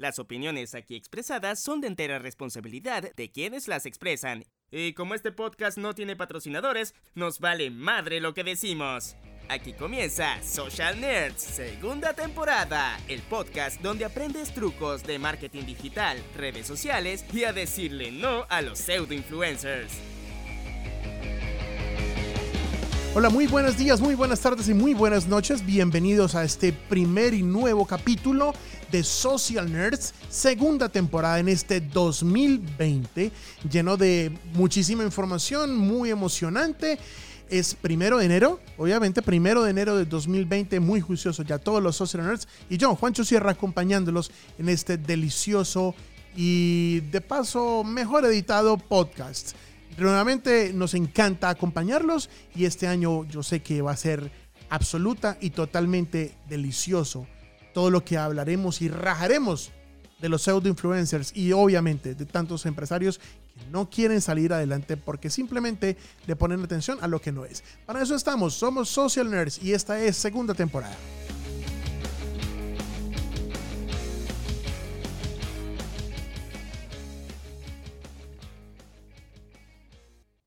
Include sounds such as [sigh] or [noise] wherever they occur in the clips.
Las opiniones aquí expresadas son de entera responsabilidad de quienes las expresan. Y como este podcast no tiene patrocinadores, nos vale madre lo que decimos. Aquí comienza Social Nerds, segunda temporada, el podcast donde aprendes trucos de marketing digital, redes sociales y a decirle no a los pseudo influencers. Hola, muy buenos días, muy buenas tardes y muy buenas noches. Bienvenidos a este primer y nuevo capítulo de Social Nerds, segunda temporada en este 2020, lleno de muchísima información, muy emocionante. Es primero de enero, obviamente, primero de enero de 2020, muy juicioso ya todos los Social Nerds. Y yo, Juancho Sierra, acompañándolos en este delicioso y de paso mejor editado podcast. Nuevamente nos encanta acompañarlos y este año yo sé que va a ser absoluta y totalmente delicioso todo lo que hablaremos y rajaremos de los pseudo influencers y obviamente de tantos empresarios que no quieren salir adelante porque simplemente le ponen atención a lo que no es. Para eso estamos, somos Social Nerds y esta es segunda temporada.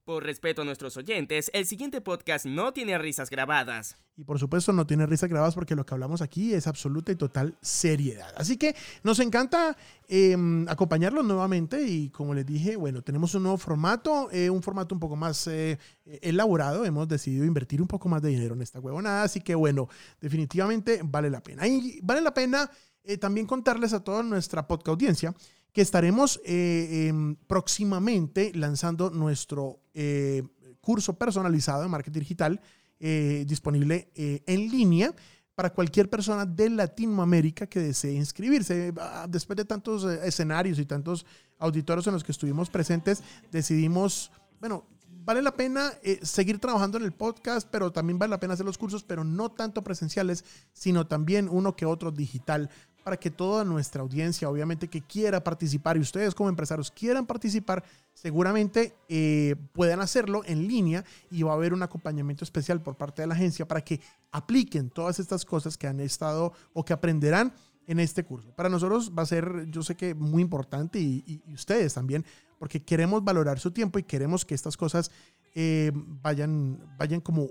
Por respeto a nuestros oyentes, el siguiente podcast no tiene risas grabadas. Y por supuesto no tiene risas grabadas porque lo que hablamos aquí es absoluta y total seriedad. Así que nos encanta em, acompañarlos nuevamente y como les dije, bueno, tenemos un nuevo formato, eh, un formato un poco más eh, elaborado. Hemos decidido invertir un poco más de dinero en esta huevonada, así que bueno, definitivamente vale la pena. Y vale la pena eh, también contarles a toda nuestra podcast audiencia que estaremos eh, em, próximamente lanzando nuestro eh, curso personalizado de marketing digital eh, disponible en línea para cualquier persona de Latinoamérica que desee inscribirse. Ah, después de tantos escenarios y tantos auditores en los que estuvimos presentes, decidimos, bueno, vale la pena seguir trabajando en el podcast, pero también vale la pena hacer los cursos, pero no tanto presenciales, sino también uno que otro digital para que toda nuestra audiencia, obviamente, que quiera participar y ustedes como empresarios quieran participar, seguramente eh, puedan hacerlo en línea y va a haber un acompañamiento especial por parte de la agencia para que apliquen todas estas cosas que han estado o que aprenderán en este curso. Para nosotros va a ser, yo sé que muy importante y, ustedes también, porque queremos valorar su tiempo y queremos que estas cosas eh, vayan, vayan como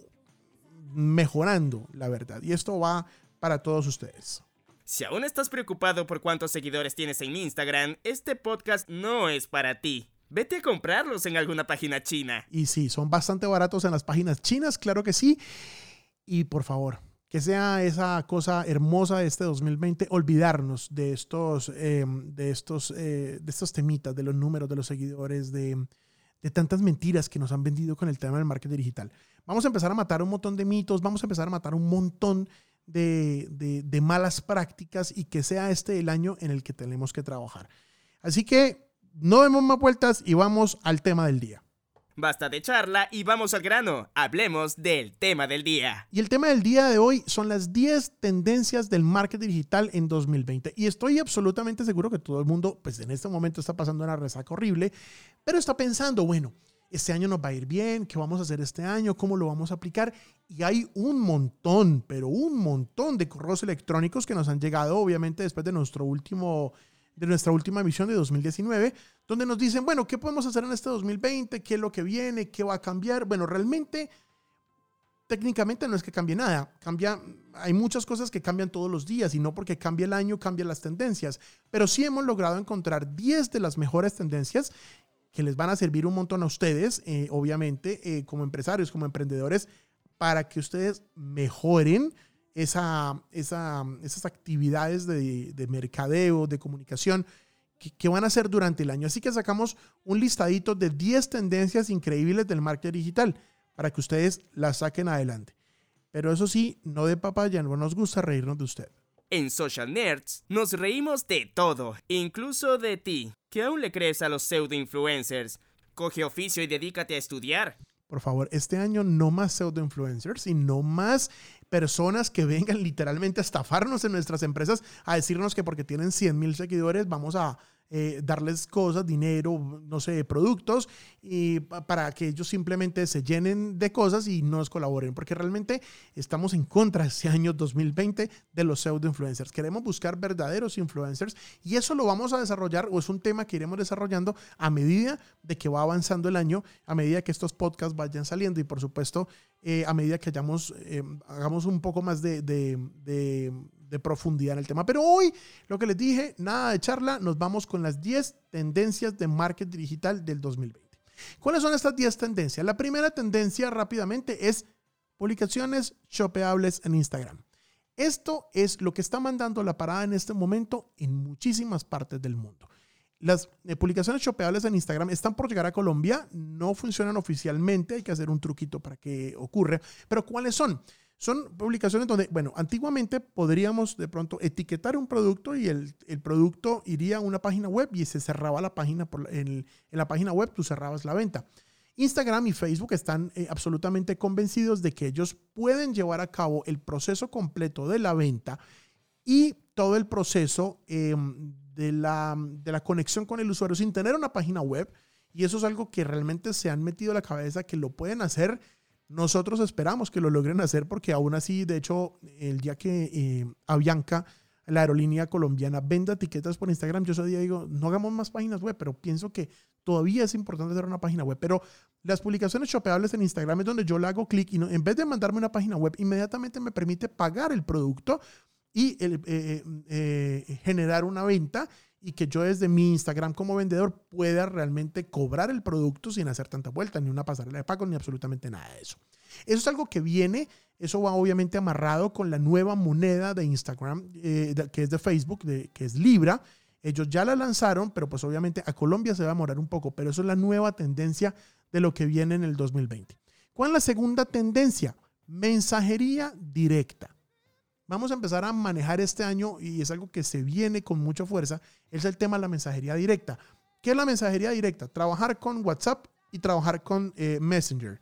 mejorando, la verdad. Y esto va para todos ustedes. Si aún estás preocupado por cuántos seguidores tienes en Instagram, este podcast no es para ti. Vete a comprarlos en alguna página china. Y sí, son bastante baratos en las páginas chinas, claro que sí. Y por favor, que sea esa cosa hermosa de este 2020, olvidarnos de estos, em, de estos, eh, de estos temitas, de los números, de los seguidores, de, de tantas mentiras que nos han vendido con el tema del marketing digital. Vamos a empezar a matar un montón de mitos, vamos a empezar a matar un montón de, malas prácticas y que sea este el año en el que tenemos que trabajar. Así que no demos más vueltas y vamos al tema del día. Basta de charla y vamos al grano. Hablemos del tema del día. Y el tema del día de hoy son las 10 tendencias del marketing digital en 2020. Y estoy absolutamente seguro que todo el mundo, pues en este momento está pasando una resaca horrible, pero está pensando, bueno, este año nos va a ir bien, qué vamos a hacer este año, cómo lo vamos a aplicar. Y hay un montón, pero un montón de correos electrónicos que nos han llegado, obviamente, después de nuestro último de nuestra última emisión de 2019, donde nos dicen, bueno, ¿qué podemos hacer en este 2020? ¿Qué es lo que viene? ¿Qué va a cambiar? Bueno, realmente, técnicamente no es que cambie nada. Cambia, hay muchas cosas que cambian todos los días y no porque cambie el año, cambian las tendencias. Pero sí hemos logrado encontrar 10 de las mejores tendencias que les van a servir un montón a ustedes, eh, obviamente, eh, como empresarios, como emprendedores, para que ustedes mejoren esa, esas actividades de, mercadeo, de comunicación que, van a hacer durante el año. Así que sacamos un listadito de 10 tendencias increíbles del marketing digital para que ustedes las saquen adelante. Pero eso sí, no de papaya, no nos gusta reírnos de usted. En Social Nerds nos reímos de todo, incluso de ti, que aún le crees a los pseudo influencers. Coge oficio y dedícate a estudiar. Por favor, este año no más pseudo influencers y no más personas que vengan literalmente a estafarnos en nuestras empresas, a decirnos que porque tienen 100 mil seguidores vamos a eh, darles cosas, dinero, no sé, productos, y para que ellos simplemente se llenen de cosas y nos colaboren, porque realmente estamos en contra este año 2020 de los pseudo influencers. Queremos buscar verdaderos influencers y eso lo vamos a desarrollar o es un tema que iremos desarrollando a medida de que va avanzando el año, a medida que estos podcasts vayan saliendo y por supuesto eh, a medida que hayamos, eh, hagamos un poco más de, de profundidad en el tema. Pero hoy, lo que les dije, nada de charla, nos vamos con las 10 tendencias de marketing digital del 2020. ¿Cuáles son estas 10 tendencias? La primera tendencia rápidamente es publicaciones shopeables en Instagram. Esto es lo que está mandando la parada en este momento en muchísimas partes del mundo. Las eh, publicaciones shopeables en Instagram están por llegar a Colombia, no funcionan oficialmente, hay que hacer un truquito para que ocurra, pero ¿cuáles son? Son publicaciones donde, bueno, antiguamente podríamos de pronto etiquetar un producto y el, producto iría a una página web y se cerraba la página, por, en, en la página web tú cerrabas la venta. Instagram y Facebook están eh, absolutamente convencidos de que ellos pueden llevar a cabo el proceso completo de la venta y todo el proceso em, de, la, de la conexión con el usuario sin tener una página web. Y eso es algo que realmente se han metido a la cabeza que lo pueden hacer nosotros esperamos que lo logren hacer porque aún así, de hecho, el día que eh, Avianca, la aerolínea colombiana, venda etiquetas por Instagram, yo ese día digo, no hagamos más páginas web, pero pienso que todavía es importante hacer una página web. Pero las publicaciones shopeables en Instagram es donde yo le hago clic y en vez de mandarme una página web, inmediatamente me permite pagar el producto y eh, eh, generar una venta y que yo desde mi Instagram como vendedor pueda realmente cobrar el producto sin hacer tanta vuelta, ni una pasarela de pago, ni absolutamente nada de eso. Eso es algo que viene, eso va obviamente amarrado con la nueva moneda de Instagram, eh, que es de Facebook, que es Libra. Ellos ya la lanzaron, pero pues obviamente a Colombia se va a morar un poco, pero eso es la nueva tendencia de lo que viene en el 2020. ¿Cuál es la segunda tendencia? Mensajería directa vamos a empezar a manejar este año y es algo que se viene con mucha fuerza, es el tema de la mensajería directa. ¿Qué es la mensajería directa? Trabajar con WhatsApp y trabajar con eh, Messenger.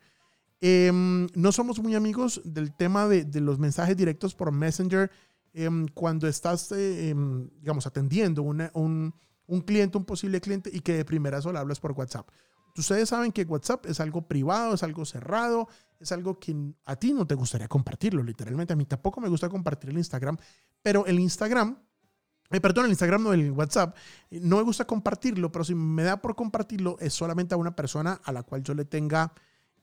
Em, no somos muy amigos del tema de, los mensajes directos por Messenger em, cuando estás, eh, em, digamos, atendiendo un, un, cliente, un posible cliente y que de primera solo hablas por WhatsApp. Ustedes saben que WhatsApp es algo privado, es algo cerrado, es algo que a ti no te gustaría compartirlo, literalmente. A mí tampoco me gusta compartir el Instagram, pero el Instagram, eh, perdón, el Instagram no, el WhatsApp, eh, no me gusta compartirlo, pero si me da por compartirlo es solamente a una persona a la cual yo le tenga,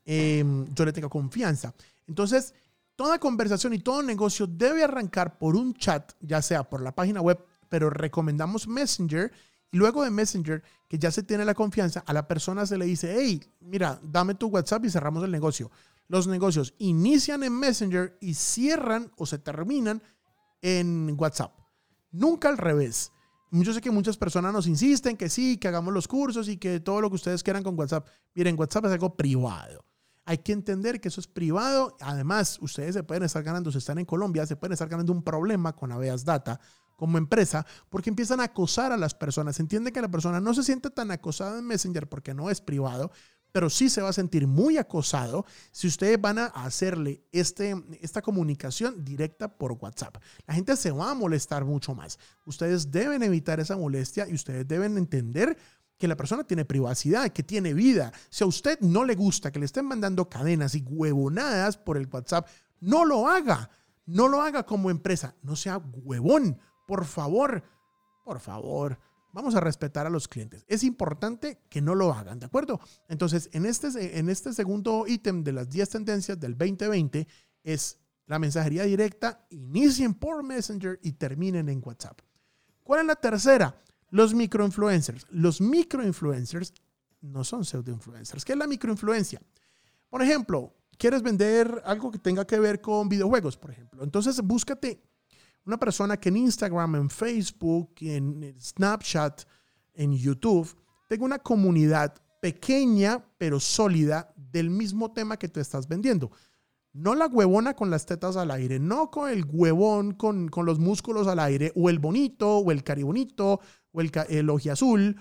em, yo le tenga confianza. Entonces, toda conversación y todo negocio debe arrancar por un chat, ya sea por la página web, pero recomendamos Messenger y luego de Messenger, que ya se tiene la confianza, a la persona se le dice, hey, mira, dame tu WhatsApp y cerramos el negocio. Los negocios inician en Messenger y cierran o se terminan en WhatsApp. Nunca al revés. Yo sé que muchas personas nos insisten que sí, que hagamos los cursos y que todo lo que ustedes quieran con WhatsApp. Miren, WhatsApp es algo privado. Hay que entender que eso es privado. Además, ustedes se pueden estar ganando, si están en Colombia, se pueden estar ganando un problema con Aveas Data como empresa porque empiezan a acosar a las personas. Entiende que la persona no se siente tan acosada en Messenger porque no es privado, pero sí se va a sentir muy acosado si ustedes van a hacerle este, esta comunicación directa por WhatsApp. La gente se va a molestar mucho más. Ustedes deben evitar esa molestia y ustedes deben entender que la persona tiene privacidad, que tiene vida. Si a usted no le gusta que le estén mandando cadenas y huevonadas por el WhatsApp, no lo haga. No lo haga como empresa. No sea huevón. Por favor, por favor, vamos a respetar a los clientes. Es importante que no lo hagan, ¿de acuerdo? Entonces, en este, en este segundo ítem de las 10 tendencias del 2020 es la mensajería directa, inicien por Messenger y terminen en WhatsApp. ¿Cuál es la tercera? Los microinfluencers. Los microinfluencers no son pseudoinfluencers. ¿Qué es la microinfluencia? Por ejemplo, quieres vender algo que tenga que ver con videojuegos, por ejemplo. Entonces, búscate una persona que en Instagram, en Facebook, en Snapchat, en YouTube, tenga una comunidad pequeña pero sólida del mismo tema que tú estás vendiendo. No la huevona con las tetas al aire, no con el huevón con, los músculos al aire, o el bonito, o el caribonito, o el, el azul,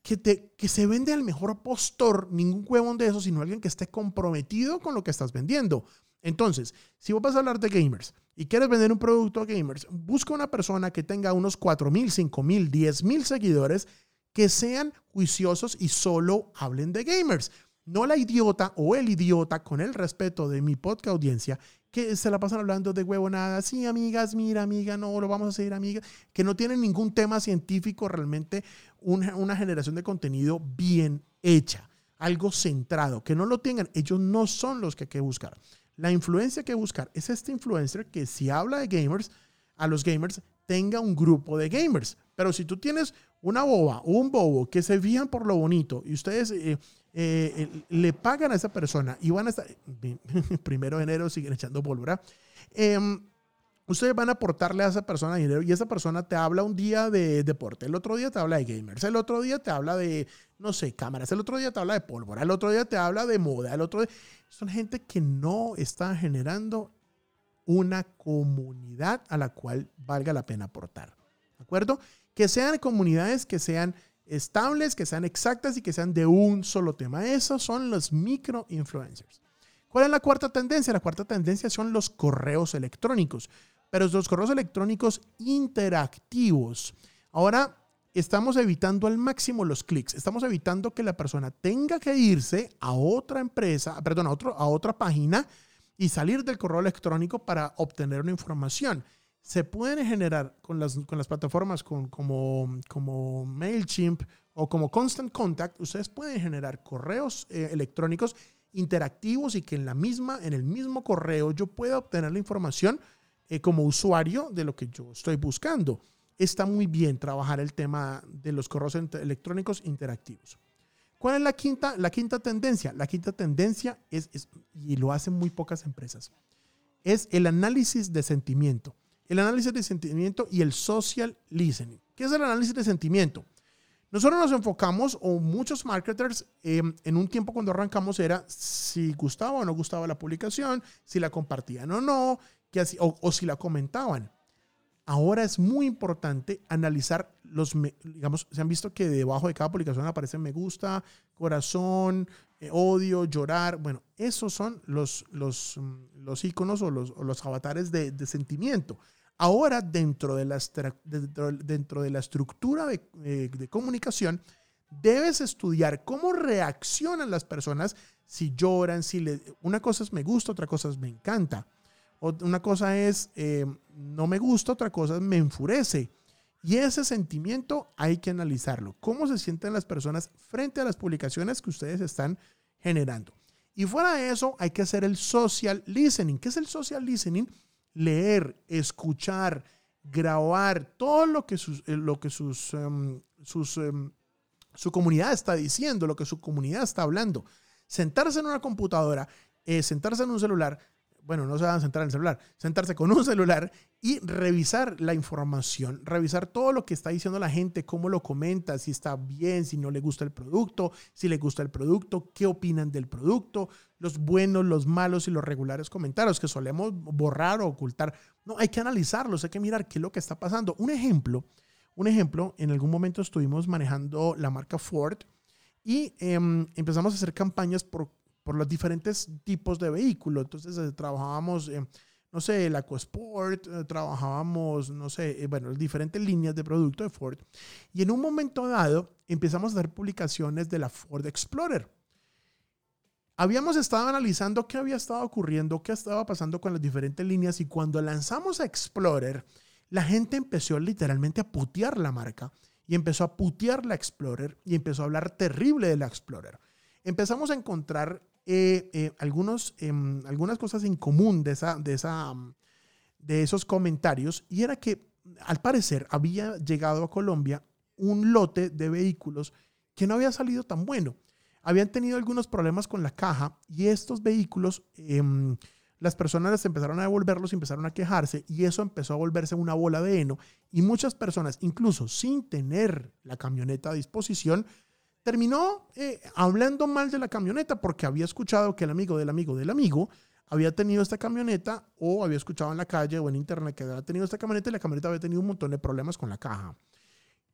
que, te, que se vende al mejor postor, ningún huevón de eso, sino alguien que esté comprometido con lo que estás vendiendo. Entonces, si vos vas a hablar de gamers y quieres vender un producto a gamers, busca una persona que tenga unos 4 mil, 5 mil, 10 mil seguidores que sean juiciosos y solo hablen de gamers. No la idiota o el idiota, con el respeto de mi podcast audiencia, que se la pasan hablando de nada. Sí, amigas, mira, amiga, no, lo vamos a seguir, amiga. Que no tienen ningún tema científico, realmente una, una generación de contenido bien hecha, algo centrado. Que no lo tengan, ellos no son los que hay que buscar. La influencia que buscar es este influencer que si habla de gamers, a los gamers tenga un grupo de gamers. Pero si tú tienes una boba o un bobo que se fijan por lo bonito y ustedes eh, eh, le pagan a esa persona y van a estar, [laughs] primero de enero siguen echando pólvora, em, ustedes van a aportarle a esa persona dinero y esa persona te habla un día de deporte, el otro día te habla de gamers, el otro día te habla de, no sé, cámaras, el otro día te habla de pólvora, el otro día te habla de moda, el otro día... Son gente que no está generando una comunidad a la cual valga la pena aportar. ¿De acuerdo? Que sean comunidades que sean estables, que sean exactas y que sean de un solo tema. Esos son los micro influencers. ¿Cuál es la cuarta tendencia? La cuarta tendencia son los correos electrónicos, pero los correos electrónicos interactivos. Ahora estamos evitando al máximo los clics. Estamos evitando que la persona tenga que irse a otra empresa, perdón, a, otro, a otra página y salir del correo electrónico para obtener una información. Se pueden generar con las, con las plataformas con, como, como MailChimp o como Constant Contact, ustedes pueden generar correos eh, electrónicos interactivos y que en, la misma, en el mismo correo yo pueda obtener la información eh, como usuario de lo que yo estoy buscando. Está muy bien trabajar el tema de los correos electrónicos interactivos. ¿Cuál es la quinta, la quinta tendencia? La quinta tendencia es, y lo hacen muy pocas empresas, es el análisis de sentimiento. El análisis de sentimiento y el social listening. ¿Qué es el análisis de sentimiento? Nosotros nos enfocamos, o muchos marketers, em, en un tiempo cuando arrancamos era si gustaba o no gustaba la publicación, si la compartían o no, que así, o si la comentaban. Ahora es muy importante analizar los, digamos, se han visto que debajo de cada publicación aparece me gusta, corazón, eh, odio, llorar. Bueno, esos son los, los, mm, los iconos o los, los avatares de, de, sentimiento. Ahora, dentro de la, dentro, de la estructura de, eh, de comunicación, debes estudiar cómo reaccionan las personas si lloran, si le, una cosa es me gusta, otra cosa es me encanta. Una cosa es eh, no me gusta, otra cosa es me enfurece. Y ese sentimiento hay que analizarlo. ¿Cómo se sienten las personas frente a las publicaciones que ustedes están generando? Y fuera de eso, hay que hacer el social listening. ¿Qué es el social listening? Leer, escuchar, grabar todo lo que, sus, eh, lo que sus, em, sus, em, su comunidad está diciendo, lo que su comunidad está hablando. Sentarse en una computadora, eh, sentarse en un celular, bueno, no se van a sentar en el celular, sentarse con un celular y revisar la información, revisar todo lo que está diciendo la gente, cómo lo comenta, si está bien, si no le gusta el producto, si le gusta el producto, qué opinan del producto, los buenos, los malos y los regulares comentarios que solemos borrar o ocultar. No, hay que analizarlos, hay que mirar qué es lo que está pasando. Un ejemplo, un ejemplo, en algún momento estuvimos manejando la marca Ford y em, empezamos a hacer campañas por por los diferentes tipos de vehículos. Entonces eh, trabajábamos, no sé, el EcoSport, eh, trabajábamos, no sé, eh, bueno, diferentes líneas de producto de Ford. Y en un momento dado empezamos a hacer publicaciones de la Ford Explorer. Habíamos estado analizando qué había estado ocurriendo, qué estaba pasando con las diferentes líneas y cuando lanzamos a Explorer, la gente empezó literalmente a putear la marca y empezó a putear la Explorer y empezó a hablar terrible de la Explorer. Empezamos a encontrar eh, eh, algunos, em, algunas cosas en común de, esa, de, esa, de esos comentarios y era que al parecer había llegado a Colombia un lote de vehículos que no había salido tan bueno. Habían tenido algunos problemas con la caja y estos vehículos, em, las personas empezaron a devolverlos, empezaron a quejarse y eso empezó a volverse una bola de heno y muchas personas, incluso sin tener la camioneta a disposición, terminó eh, hablando mal de la camioneta porque había escuchado que el amigo del amigo del amigo había tenido esta camioneta o había escuchado en la calle o en internet que había tenido esta camioneta y la camioneta había tenido un montón de problemas con la caja.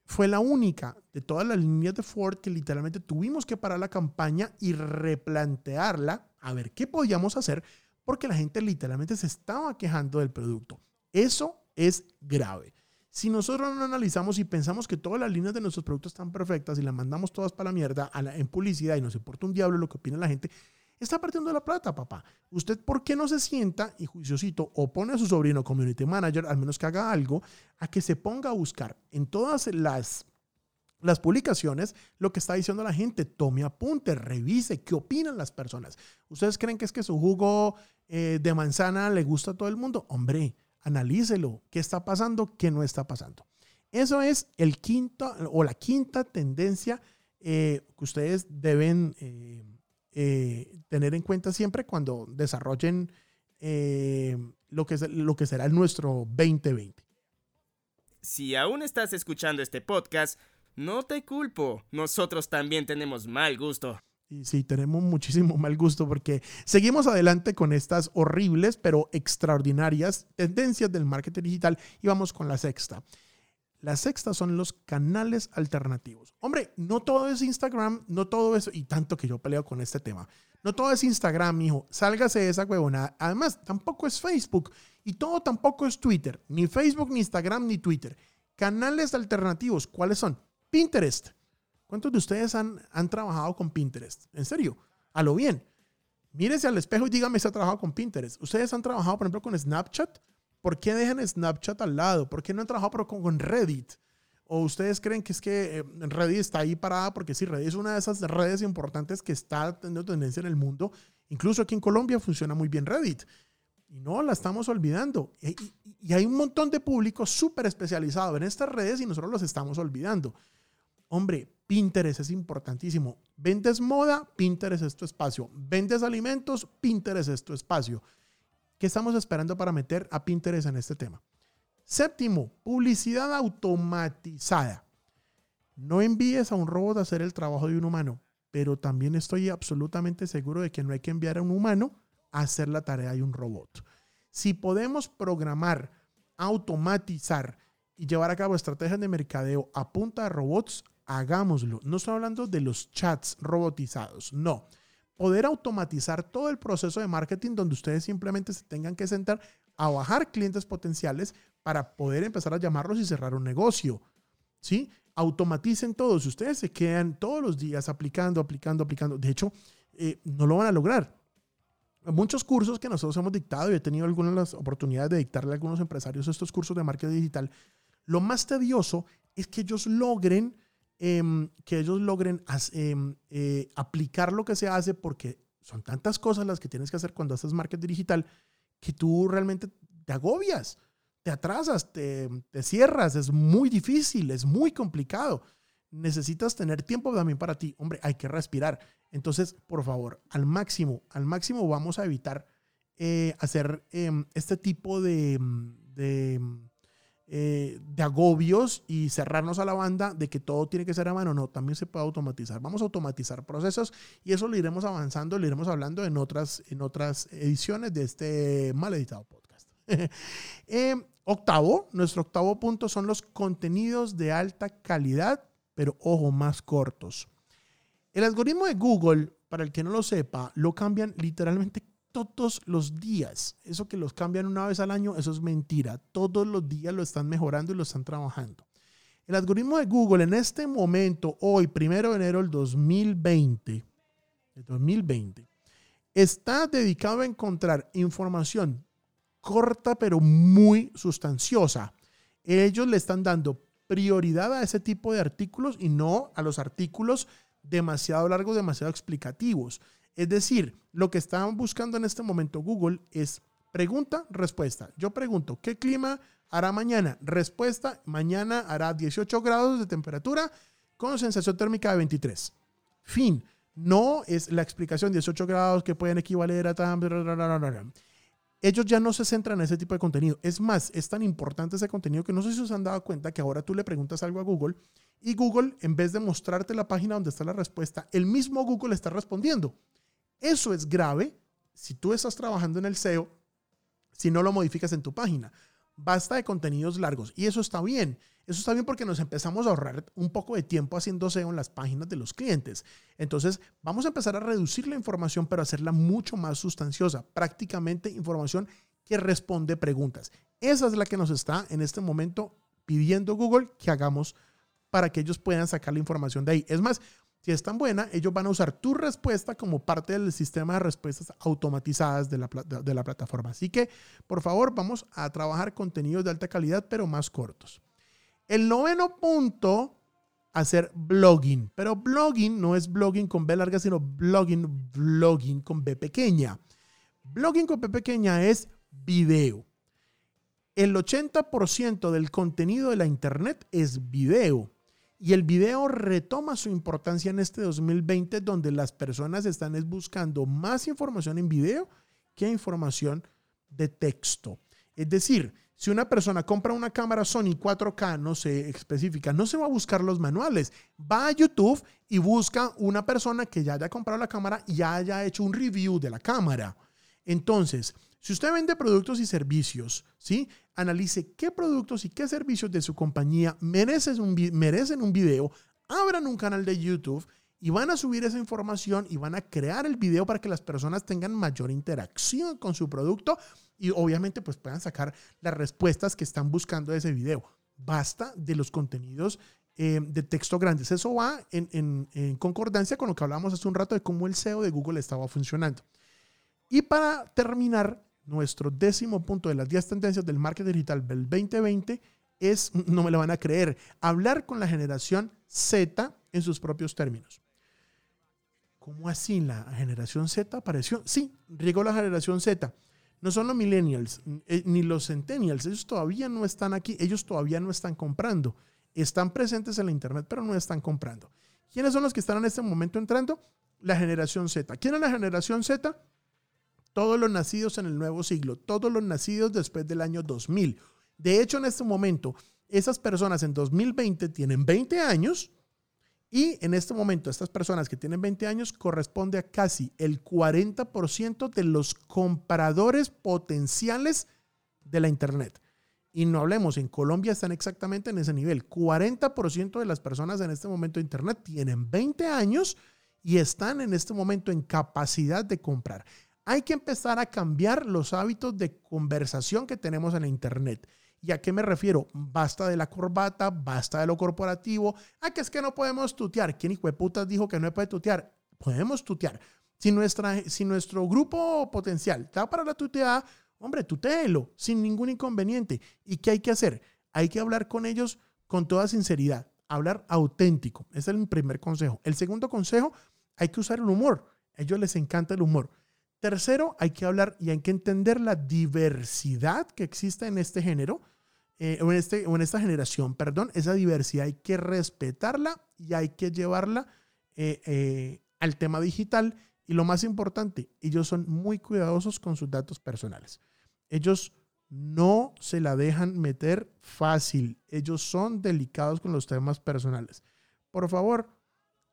Fue la única de todas las líneas de Ford que literalmente tuvimos que parar la campaña y replantearla a ver qué podíamos hacer porque la gente literalmente se estaba quejando del producto. Eso es grave. Si nosotros no analizamos y pensamos que todas las líneas de nuestros productos están perfectas y las mandamos todas para la mierda en publicidad y nos importa un diablo lo que opina la gente, está partiendo la plata, papá. ¿Usted por qué no se sienta y juiciosito o pone a su sobrino community manager, al menos que haga algo, a que se ponga a buscar en todas las las publicaciones, lo que está diciendo la gente, tome apunte, revise qué opinan las personas. ¿Ustedes creen que es que su jugo eh, de manzana le gusta a todo el mundo? Hombre, analícelo, qué está pasando, qué no está pasando. Eso es el quinto o la quinta tendencia eh, que ustedes deben eh, tener en cuenta siempre cuando desarrollen lo, que, lo que será nuestro 2020. Si aún estás escuchando este podcast, no te culpo, nosotros también tenemos mal gusto. Y sí, tenemos muchísimo mal gusto porque seguimos adelante con estas horribles pero extraordinarias tendencias del marketing digital y vamos con la sexta. La sexta son los canales alternativos. Hombre, no todo es Instagram, no todo es, y tanto que yo peleo con este tema, no todo es Instagram, hijo, sálgase de esa huevona. Además, tampoco es Facebook y todo tampoco es Twitter, ni Facebook, ni Instagram, ni Twitter. Canales alternativos, ¿cuáles son? Pinterest. ¿Cuántos de ustedes han, han trabajado con Pinterest? En serio, a lo bien. Mírese al espejo y dígame si ha trabajado con Pinterest. ¿Ustedes han trabajado, por ejemplo, con Snapchat? ¿Por qué dejan Snapchat al lado? ¿Por qué no han trabajado con Reddit? ¿O ustedes creen que es que eh, Reddit está ahí parada? Porque sí, Reddit es una de esas redes importantes que está teniendo tendencia en el mundo. Incluso aquí en Colombia funciona muy bien Reddit. Y no la estamos olvidando. Y, y hay un montón de público súper especializado en estas redes y nosotros los estamos olvidando. Hombre, Pinterest es importantísimo. Vendes moda, Pinterest es tu espacio. Vendes alimentos, Pinterest es tu espacio. ¿Qué estamos esperando para meter a Pinterest en este tema? Séptimo, publicidad automatizada. No envíes a un robot a hacer el trabajo de un humano, pero también estoy absolutamente seguro de que no hay que enviar a un humano a hacer la tarea de un robot. Si podemos programar, automatizar y llevar a cabo estrategias de mercadeo a punta de robots, hagámoslo. No estoy hablando de los chats robotizados, no. Poder automatizar todo el proceso de marketing donde ustedes simplemente se tengan que sentar a bajar clientes potenciales para poder empezar a llamarlos y cerrar un negocio. ¿Sí? Automaticen todo. Si ustedes se quedan todos los días aplicando, aplicando, aplicando, de hecho, eh, no lo van a lograr. Muchos cursos que nosotros hemos dictado y he tenido algunas las oportunidades de dictarle a algunos empresarios estos cursos de marketing digital, lo más tedioso es que ellos logren Em, que ellos logren em, eh, aplicar lo que se hace porque son tantas cosas las que tienes que hacer cuando haces marketing digital que tú realmente te agobias, te atrasas, te, te cierras, es muy difícil, es muy complicado. Necesitas tener tiempo también para ti. Hombre, hay que respirar. Entonces, por favor, al máximo, al máximo vamos a evitar eh, hacer em, este tipo de eh, de agobios y cerrarnos a la banda de que todo tiene que ser a mano. No, también se puede automatizar. Vamos a automatizar procesos y eso lo iremos avanzando, lo iremos hablando en otras, en otras ediciones de este mal editado podcast. [laughs] Eh, octavo, nuestro octavo punto son los contenidos de alta calidad, pero ojo, más cortos. El algoritmo de Google, para el que no lo sepa, lo cambian literalmente todos los días. Eso que los cambian una vez al año, eso es mentira. Todos los días lo están mejorando y lo están trabajando. El algoritmo de Google en este momento, hoy, primero de enero del 2020, 2020, está dedicado a encontrar información corta pero muy sustanciosa. Ellos le están dando prioridad a ese tipo de artículos y no a los artículos demasiado largos, demasiado explicativos. Es decir, lo que están buscando en este momento Google es pregunta, respuesta. Yo pregunto, ¿qué clima hará mañana? Respuesta, mañana hará 18 grados de temperatura con sensación térmica de 23. Fin. No es la explicación 18 grados que pueden equivaler a tan... Ellos ya no se centran en ese tipo de contenido. Es más, es tan importante ese contenido que no sé si os han dado cuenta que ahora tú le preguntas algo a Google y Google, en vez de mostrarte la página donde está la respuesta, el mismo Google está respondiendo. Eso es grave si tú estás trabajando en el SEO, si no lo modificas en tu página. Basta de contenidos largos y eso está bien. Eso está bien porque nos empezamos a ahorrar un poco de tiempo haciendo SEO en las páginas de los clientes. Entonces, vamos a empezar a reducir la información, pero hacerla mucho más sustanciosa, prácticamente información que responde preguntas. Esa es la que nos está en este momento pidiendo Google que hagamos para que ellos puedan sacar la información de ahí. Es más, si es tan buena, ellos van a usar tu respuesta como parte del sistema de respuestas automatizadas de la, de la plataforma. Así que, por favor, vamos a trabajar contenidos de alta calidad, pero más cortos. El noveno punto, hacer blogging. Pero blogging no es blogging con B larga, sino blogging, blogging con B pequeña. Blogging con B pequeña es video. El 80% del contenido de la Internet es video. Y el video retoma su importancia en este 2020 donde las personas están buscando más información en video que información de texto. Es decir, si una persona compra una cámara Sony 4K, no sé, específica, no se va a buscar los manuales. Va a YouTube y busca una persona que ya haya comprado la cámara y ya haya hecho un review de la cámara. Entonces, si usted vende productos y servicios, ¿sí? Analice qué productos y qué servicios de su compañía merecen un, merecen un video, abran un canal de YouTube y van a subir esa información y van a crear el video para que las personas tengan mayor interacción con su producto y obviamente pues puedan sacar las respuestas que están buscando de ese video. Basta de los contenidos eh, de texto grandes. Eso va en, en concordancia con lo que hablamos hace un rato de cómo el SEO de Google estaba funcionando. Y para terminar, nuestro décimo punto de las 10 tendencias del marketing digital del 2020 es, no me lo van a creer, hablar con la generación Z en sus propios términos. ¿Cómo así la generación Z apareció? Sí, llegó la generación Z. No son los millennials eh, ni los centennials, ellos todavía no están aquí, ellos todavía no están comprando. Están presentes en la internet, pero no están comprando. ¿Quiénes son los que están en este momento entrando? La generación Z. ¿Quién es la generación Z? Todos los nacidos en el nuevo siglo, todos los nacidos después del año 2000. De hecho, en este momento, esas personas en 2020 tienen 20 años y en este momento estas personas que tienen 20 años corresponde a casi el 40% de los compradores potenciales de la Internet. Y no hablemos, en Colombia están exactamente en ese nivel. 40% de las personas en este momento de Internet tienen 20 años y están en este momento en capacidad de comprar. Hay que empezar a cambiar los hábitos de conversación que tenemos en la Internet. ¿Y a qué me refiero? Basta de la corbata, basta de lo corporativo. ¿A qué es que no podemos tutear? ¿Quién hijo de putas dijo que no puede tutear? Podemos tutear. Si, nuestra, si nuestro grupo potencial está para la tuteada, hombre, tutéelo sin ningún inconveniente. ¿Y qué hay que hacer? Hay que hablar con ellos con toda sinceridad, hablar auténtico. Ese es el primer consejo. El segundo consejo, hay que usar el humor. A ellos les encanta el humor. Tercero, hay que hablar y hay que entender la diversidad que existe en este género, eh, o, en este, esta generación, perdón. Esa diversidad hay que respetarla y hay que llevarla eh, eh, al tema digital. Y lo más importante, ellos son muy cuidadosos con sus datos personales. Ellos no se la dejan meter fácil. Ellos son delicados con los temas personales. Por favor,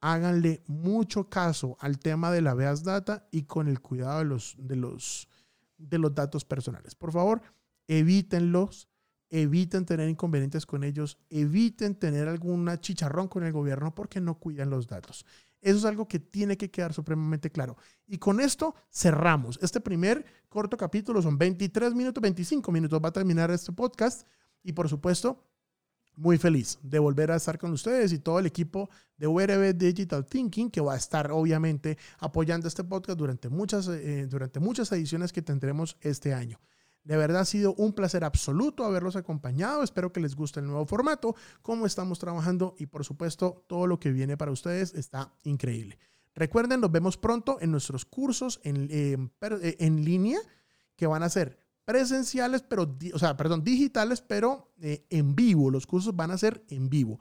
háganle mucho caso al tema de la Beas Data y con el cuidado de los, de los, de los datos personales. Por favor, evítenlos, eviten tener inconvenientes con ellos, eviten tener alguna chicharrón con el gobierno porque no cuidan los datos. Eso es algo que tiene que quedar supremamente claro. Y con esto cerramos. Este primer corto capítulo son 23 minutos, 25 minutos. Va a terminar este podcast. Y por supuesto, muy feliz de volver a estar con ustedes y todo el equipo de URB Digital Thinking que va a estar obviamente apoyando este podcast durante muchas, eh, durante muchas ediciones que tendremos este año. De verdad ha sido un placer absoluto haberlos acompañado. Espero que les guste el nuevo formato, cómo estamos trabajando y por supuesto todo lo que viene para ustedes está increíble. Recuerden, nos vemos pronto en nuestros cursos en, eh, eh, en línea que van a ser presenciales, pero, o sea, perdón, digitales, pero eh, en vivo. Los cursos van a ser en vivo.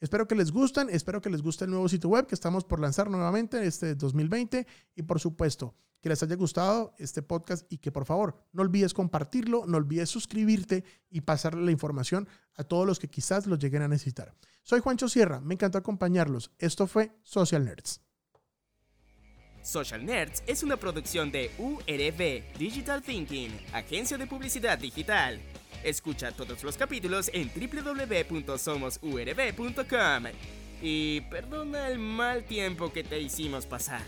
Espero que les gusten, espero que les guste el nuevo sitio web que estamos por lanzar nuevamente este 2020 y por supuesto que les haya gustado este podcast y que por favor no olvides compartirlo, no olvides suscribirte y pasarle la información a todos los que quizás lo lleguen a necesitar. Soy Juancho Sierra, me encantó acompañarlos. Esto fue Social Nerds. Social Nerds es una producción de URB Digital Thinking, agencia de publicidad digital. Escucha todos los capítulos en www.somosurb.com. Y perdona el mal tiempo que te hicimos pasar.